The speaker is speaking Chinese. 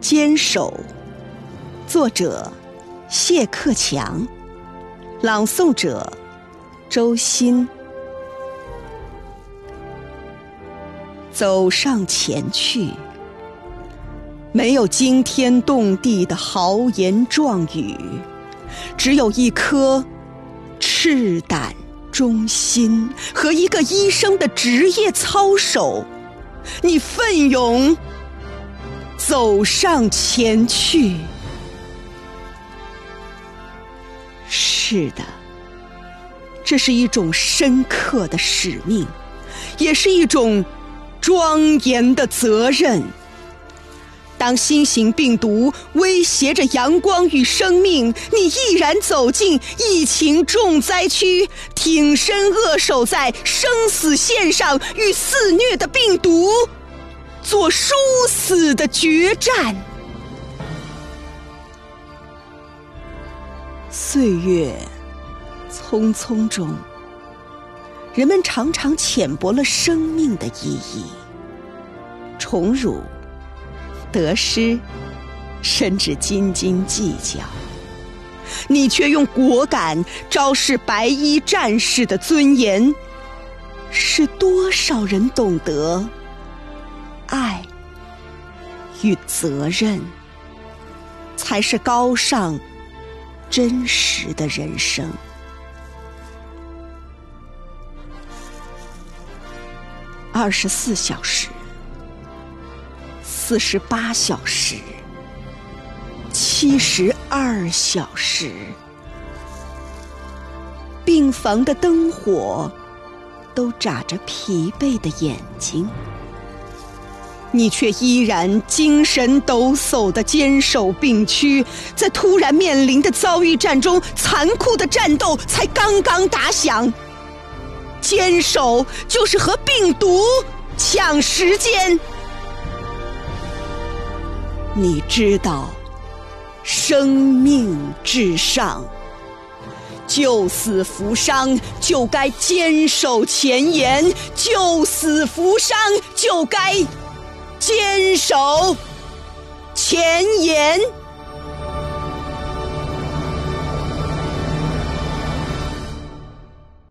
坚守，作者谢克强，朗诵者周鑫。走上前去，没有惊天动地的豪言壮语，只有一颗赤胆忠心和一个医生的职业操守。你奋勇。走上前去。是的，这是一种深刻的使命，也是一种庄严的责任。当新型病毒威胁着阳光与生命，你毅然走进疫情重灾区，挺身扼守在生死线上，与肆虐的病毒。做殊死的决战。岁月匆匆中，人们常常浅薄了生命的意义，宠辱、得失，甚至斤斤计较。你却用果敢昭示白衣战士的尊严，使多少人懂得？与责任，才是高尚、真实的人生。二十四小时、四十八小时、七十二小时，病房的灯火都眨着疲惫的眼睛。你却依然精神抖擞的坚守病区，在突然面临的遭遇战中，残酷的战斗才刚刚打响。坚守就是和病毒抢时间。你知道，生命至上，救死扶伤就该坚守前沿，救死扶伤就该。手前言。